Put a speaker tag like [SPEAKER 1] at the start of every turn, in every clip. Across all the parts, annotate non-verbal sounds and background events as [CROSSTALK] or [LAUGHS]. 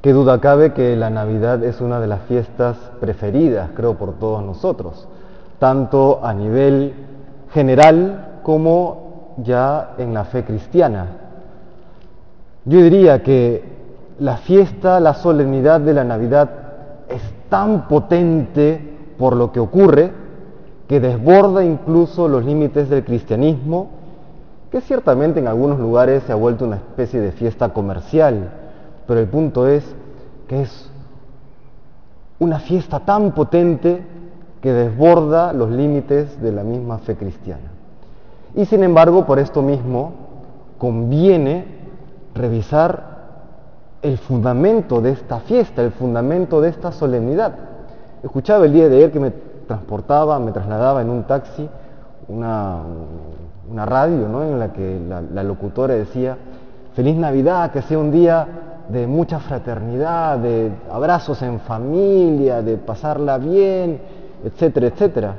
[SPEAKER 1] Qué duda cabe que la Navidad es una de las fiestas preferidas, creo, por todos nosotros, tanto a nivel general como ya en la fe cristiana. Yo diría que la fiesta, la solemnidad de la Navidad es tan potente por lo que ocurre que desborda incluso los límites del cristianismo, que ciertamente en algunos lugares se ha vuelto una especie de fiesta comercial pero el punto es que es una fiesta tan potente que desborda los límites de la misma fe cristiana. Y sin embargo, por esto mismo, conviene revisar el fundamento de esta fiesta, el fundamento de esta solemnidad. Escuchaba el día de ayer que me transportaba, me trasladaba en un taxi, una, radio ¿no? en la que la locutora decía, feliz Navidad, que sea un día de mucha fraternidad, de abrazos en familia, de pasarla bien, etcétera, etcétera.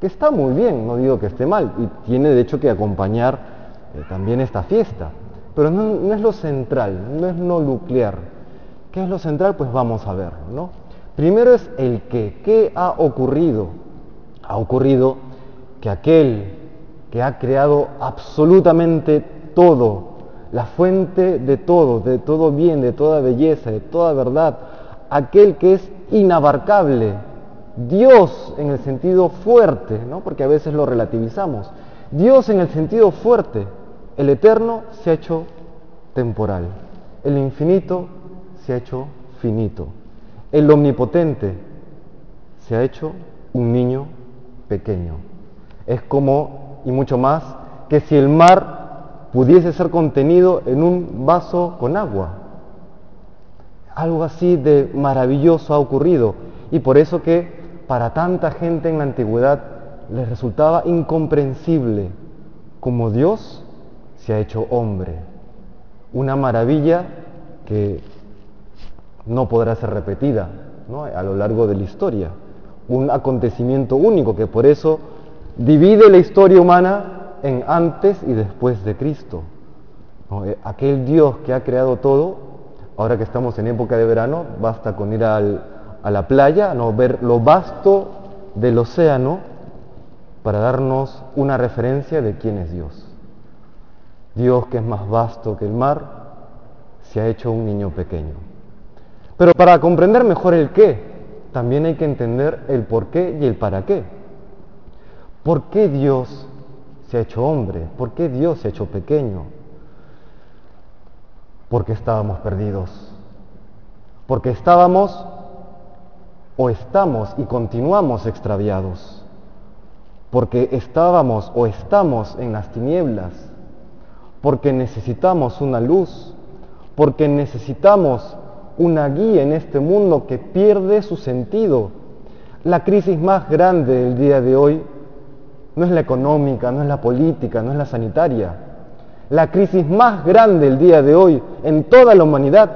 [SPEAKER 1] Que está muy bien, no digo que esté mal, y tiene de hecho que acompañar eh, también esta fiesta. Pero no, es lo central, no es lo nuclear. ¿Qué es lo central? Pues vamos a ver, ¿no? Primero es el qué. ¿Qué ha ocurrido? Ha ocurrido que aquel que ha creado absolutamente todo, la fuente de todo, de todo bien, de toda belleza, de toda verdad, aquel que es inabarcable, Dios en el sentido fuerte, ¿no? porque a veces lo relativizamos, Dios en el sentido fuerte, el eterno se ha hecho temporal, el infinito se ha hecho finito, el omnipotente se ha hecho un niño pequeño. Es como, y mucho más, que si el mar pudiese ser contenido en un vaso con agua. Algo así de maravilloso ha ocurrido y por eso que para tanta gente en la antigüedad les resultaba incomprensible como Dios se ha hecho hombre. Una maravilla que no podrá ser repetida a lo largo de la historia. Un acontecimiento único que por eso divide la historia humana en antes y después de Cristo. Eh, aquel Dios que ha creado todo, ahora que estamos en época de verano, basta con ir a la playa, ¿no? ver lo vasto del océano para darnos una referencia de quién es Dios. Dios que es más vasto que el mar, se ha hecho un niño pequeño. Pero para comprender mejor el qué, también hay que entender el por qué y el para qué. ¿Por qué Dios se ha hecho hombre? ¿Por qué Dios se ha hecho pequeño? Porque estábamos perdidos. Porque estábamos o estamos y continuamos extraviados. Porque estábamos o estamos en las tinieblas. Porque necesitamos una luz. Porque necesitamos una guía en este mundo que pierde su sentido. La crisis más grande del día de hoy no es la económica, no es la política, no es la sanitaria. La crisis más grande el día de hoy en toda la humanidad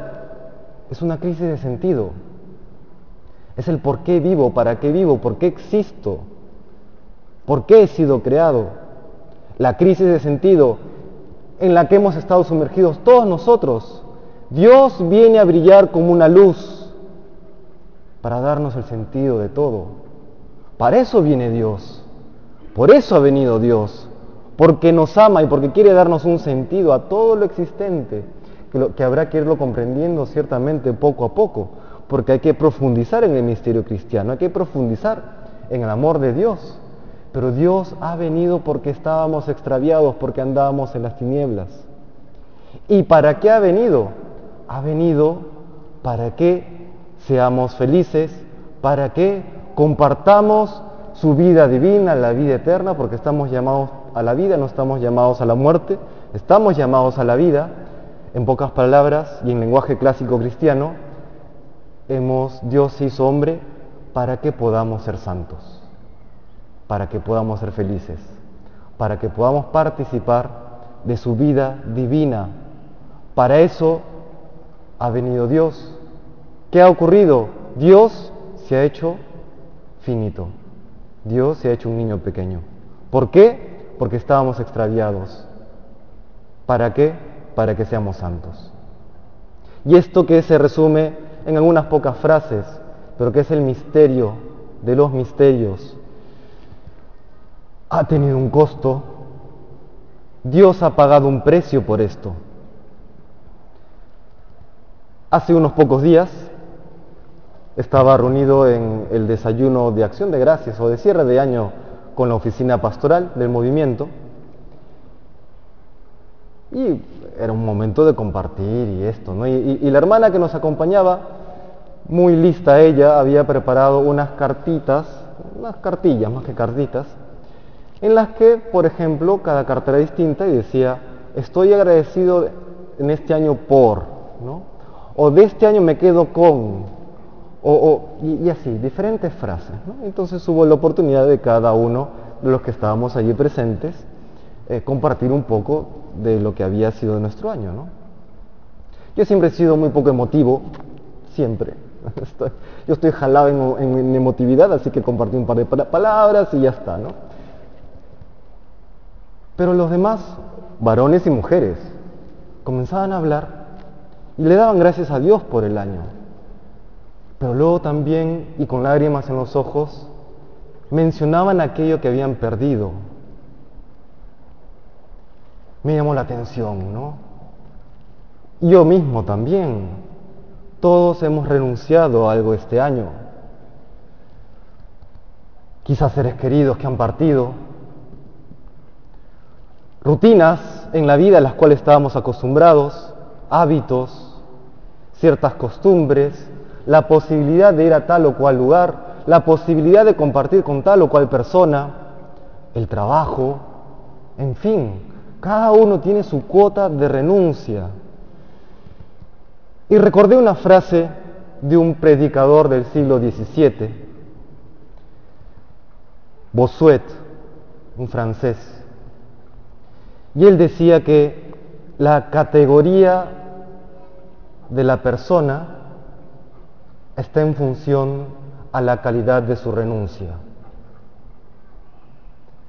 [SPEAKER 1] es una crisis de sentido. Es el por qué vivo, para qué vivo, por qué existo, por qué he sido creado. La crisis de sentido en la que hemos estado sumergidos todos nosotros. Dios viene a brillar como una luz para darnos el sentido de todo. Para eso viene Dios. Por eso ha venido Dios, porque nos ama y porque quiere darnos un sentido a todo lo existente, que, habrá que irlo comprendiendo ciertamente poco a poco, porque hay que profundizar en el misterio cristiano, hay que profundizar en el amor de Dios. Pero Dios ha venido porque estábamos extraviados, porque andábamos en las tinieblas. ¿Y para qué ha venido? Ha venido para que seamos felices, para que compartamos su vida divina, la vida eterna, porque estamos llamados a la vida, no estamos llamados a la muerte, estamos llamados a la vida. En pocas palabras y en lenguaje clásico cristiano, hemos, Dios se hizo hombre para que podamos ser santos, para que podamos ser felices, para que podamos participar de su vida divina. Para eso ha venido Dios. ¿Qué ha ocurrido? Dios se ha hecho finito. Dios se ha hecho un niño pequeño. ¿Por qué? Porque estábamos extraviados. ¿Para qué? Para que seamos santos. Y esto que se resume en algunas pocas frases, pero que es el misterio de los misterios, ha tenido un costo. Dios ha pagado un precio por esto. Hace unos pocos días estaba reunido en el desayuno de acción de gracias o de cierre de año con la oficina pastoral del movimiento y era un momento de compartir y esto, ¿no? Y, la hermana que nos acompañaba, muy lista ella, había preparado unas cartitas, unas cartillas más que cartitas, en las que, por ejemplo, cada carta era distinta y decía, estoy agradecido en este año por, ¿no? O de este año me quedo con, o, y, así, diferentes frases. ¿no? Entonces hubo la oportunidad de cada uno de los que estábamos allí presentes eh, compartir un poco de lo que había sido nuestro año. ¿no? Yo siempre he sido muy poco emotivo, siempre. [LAUGHS] Yo estoy jalado en, en, en, emotividad, así que compartí un par de palabras y ya está. ¿no? Pero los demás, varones y mujeres, comenzaban a hablar y le daban gracias a Dios por el año. Pero luego también, y con lágrimas en los ojos, mencionaban aquello que habían perdido. Me llamó la atención, ¿no? Yo mismo también. Todos hemos renunciado a algo este año. Quizás seres queridos que han partido. Rutinas en la vida a las cuales estábamos acostumbrados, hábitos, ciertas costumbres, la posibilidad de ir a tal o cual lugar, la posibilidad de compartir con tal o cual persona, el trabajo, en fin, cada uno tiene su cuota de renuncia. Y recordé una frase de un predicador del siglo XVII, Bossuet, un francés, y él decía que la categoría de la persona está en función a la calidad de su renuncia.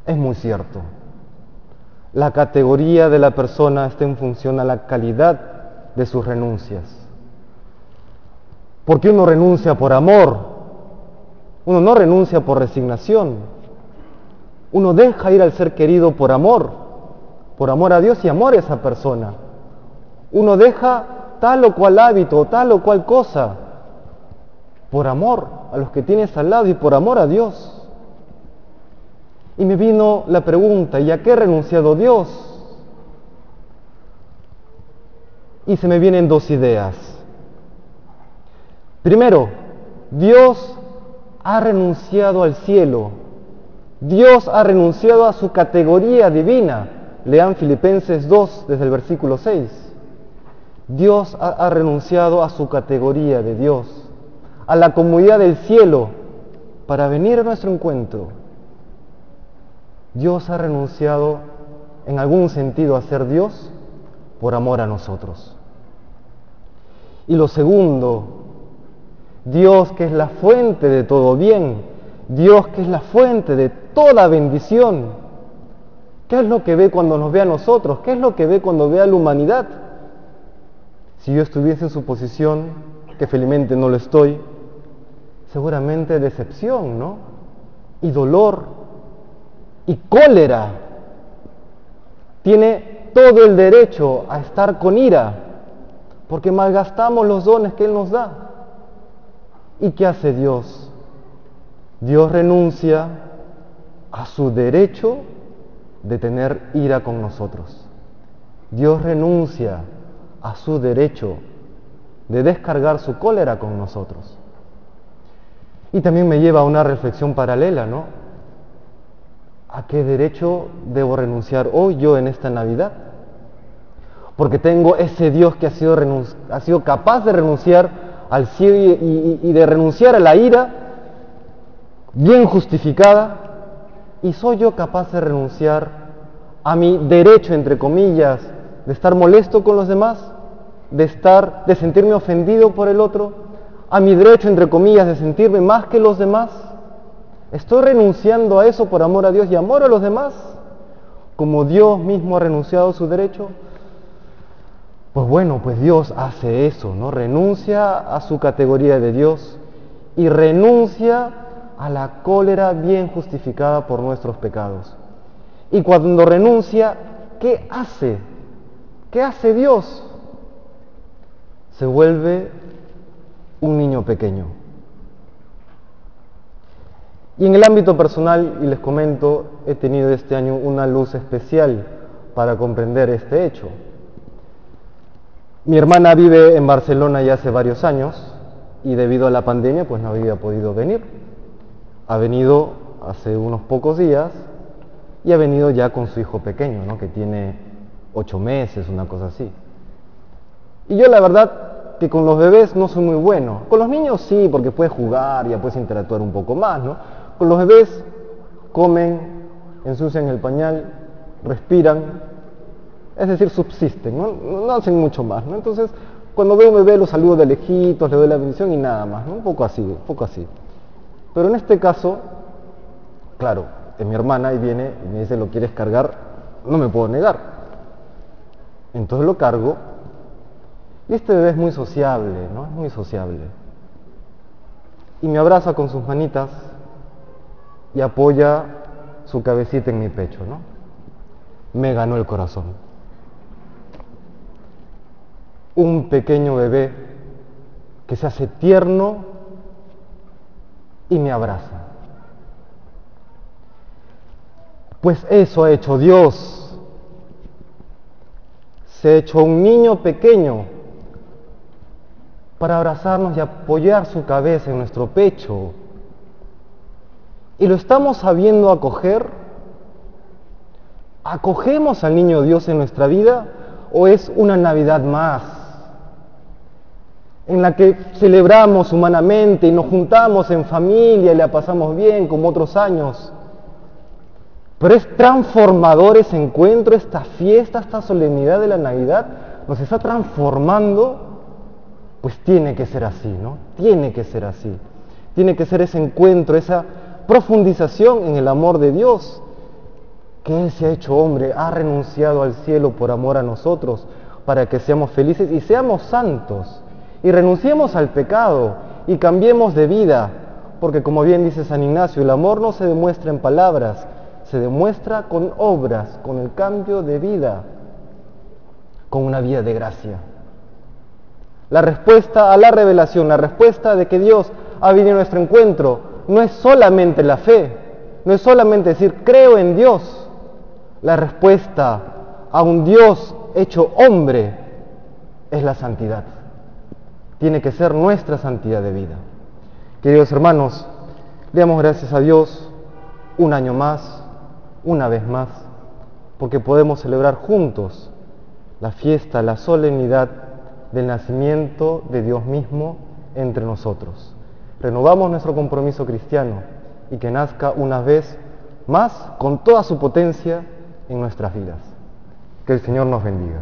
[SPEAKER 1] Es muy cierto. La categoría de la persona está en función a la calidad de sus renuncias. Porque uno renuncia por amor, uno no renuncia por resignación, uno deja ir al ser querido por amor, por amor a Dios y amor a esa persona. Uno deja tal o cual hábito, tal o cual cosa, por amor a los que tienes al lado y por amor a Dios. Y me vino la pregunta, ¿y a qué ha renunciado Dios? Y se me vienen dos ideas. Primero, Dios ha renunciado al cielo. Dios ha renunciado a su categoría divina. Lean Filipenses 2 desde el versículo 6. Dios ha, ha renunciado a su categoría de Dios a la comunidad del cielo para venir a nuestro encuentro. Dios ha renunciado en algún sentido a ser Dios por amor a nosotros. Y lo segundo, Dios que es la fuente de todo bien, Dios que es la fuente de toda bendición. ¿Qué es lo que ve cuando nos ve a nosotros? ¿Qué es lo que ve cuando ve a la humanidad? Si yo estuviese en su posición, que felizmente no lo estoy, seguramente decepción, ¿no? Y dolor y cólera. Tiene todo el derecho a estar con ira, porque malgastamos los dones que Él nos da. ¿Y qué hace Dios? Dios renuncia a su derecho de tener ira con nosotros. Dios renuncia a su derecho de descargar su cólera con nosotros. Y también me lleva a una reflexión paralela, ¿no? ¿A qué derecho debo renunciar hoy yo en esta Navidad? Porque tengo ese Dios que ha sido, ha sido capaz de renunciar al cielo y, y, y de renunciar a la ira bien justificada. Y soy yo capaz de renunciar a mi derecho, entre comillas, de estar molesto con los demás, de estar, de sentirme ofendido por el otro, a mi derecho, entre comillas, de sentirme más que los demás? ¿Estoy renunciando a eso por amor a Dios y amor a los demás? Como Dios mismo ha renunciado a su derecho. Pues bueno, pues Dios hace eso, ¿no? Renuncia a su categoría de Dios y renuncia a la cólera bien justificada por nuestros pecados. Y cuando renuncia, ¿qué hace? ¿Qué hace Dios? Se vuelve un niño pequeño. Y en el ámbito personal, y les comento, he tenido este año una luz especial para comprender este hecho. Mi hermana vive en Barcelona ya hace varios años y debido a la pandemia pues no había podido venir. Ha venido hace unos pocos días y ha venido ya con su hijo pequeño, ¿no? que tiene ocho meses, una cosa así. Y yo la verdad que con los bebés no soy muy bueno. Con los niños sí, porque puedes jugar, ya puedes interactuar un poco más, ¿no? Con los bebés comen, ensucian el pañal, respiran, es decir, subsisten, ¿no? hacen mucho más. ¿no? Entonces, cuando veo un bebé lo saludo de lejitos, le doy la bendición y nada más, ¿no? un poco así, un poco así. Pero en este caso, claro, es mi hermana y viene y me dice, ¿lo quieres cargar? No me puedo negar. Entonces lo cargo este bebé es muy sociable, ¿no? Es muy sociable. Y me abraza con sus manitas y apoya su cabecita en mi pecho, ¿no? Me ganó el corazón. Un pequeño bebé que se hace tierno y me abraza. Pues eso ha hecho Dios. Se ha hecho un niño pequeño para abrazarnos y apoyar su cabeza en nuestro pecho. Y lo estamos sabiendo acoger. ¿Acogemos al niño Dios en nuestra vida o es una Navidad más? En la que celebramos humanamente y nos juntamos en familia y la pasamos bien como otros años. Pero es transformador ese encuentro, esta fiesta, esta solemnidad de la Navidad. Nos está transformando pues tiene que ser así, ¿no? Tiene que ser así. Tiene que ser ese encuentro, esa profundización en el amor de Dios, que Él se ha hecho hombre, ha renunciado al cielo por amor a nosotros, para que seamos felices y seamos santos, y renunciemos al pecado y cambiemos de vida, porque como bien dice San Ignacio, el amor no se demuestra en palabras, se demuestra con obras, con el cambio de vida, con una vida de gracia. La respuesta a la revelación, la respuesta de que Dios ha venido a nuestro encuentro, no es solamente la fe, no es solamente decir creo en Dios. La respuesta a un Dios hecho hombre es la santidad. Tiene que ser nuestra santidad de vida. Queridos hermanos, le damos gracias a Dios un año más, una vez más, porque podemos celebrar juntos la fiesta, la solemnidad del nacimiento de Dios mismo entre nosotros. Renovamos nuestro compromiso cristiano y que nazca una vez más con toda su potencia en nuestras vidas. Que el Señor nos bendiga.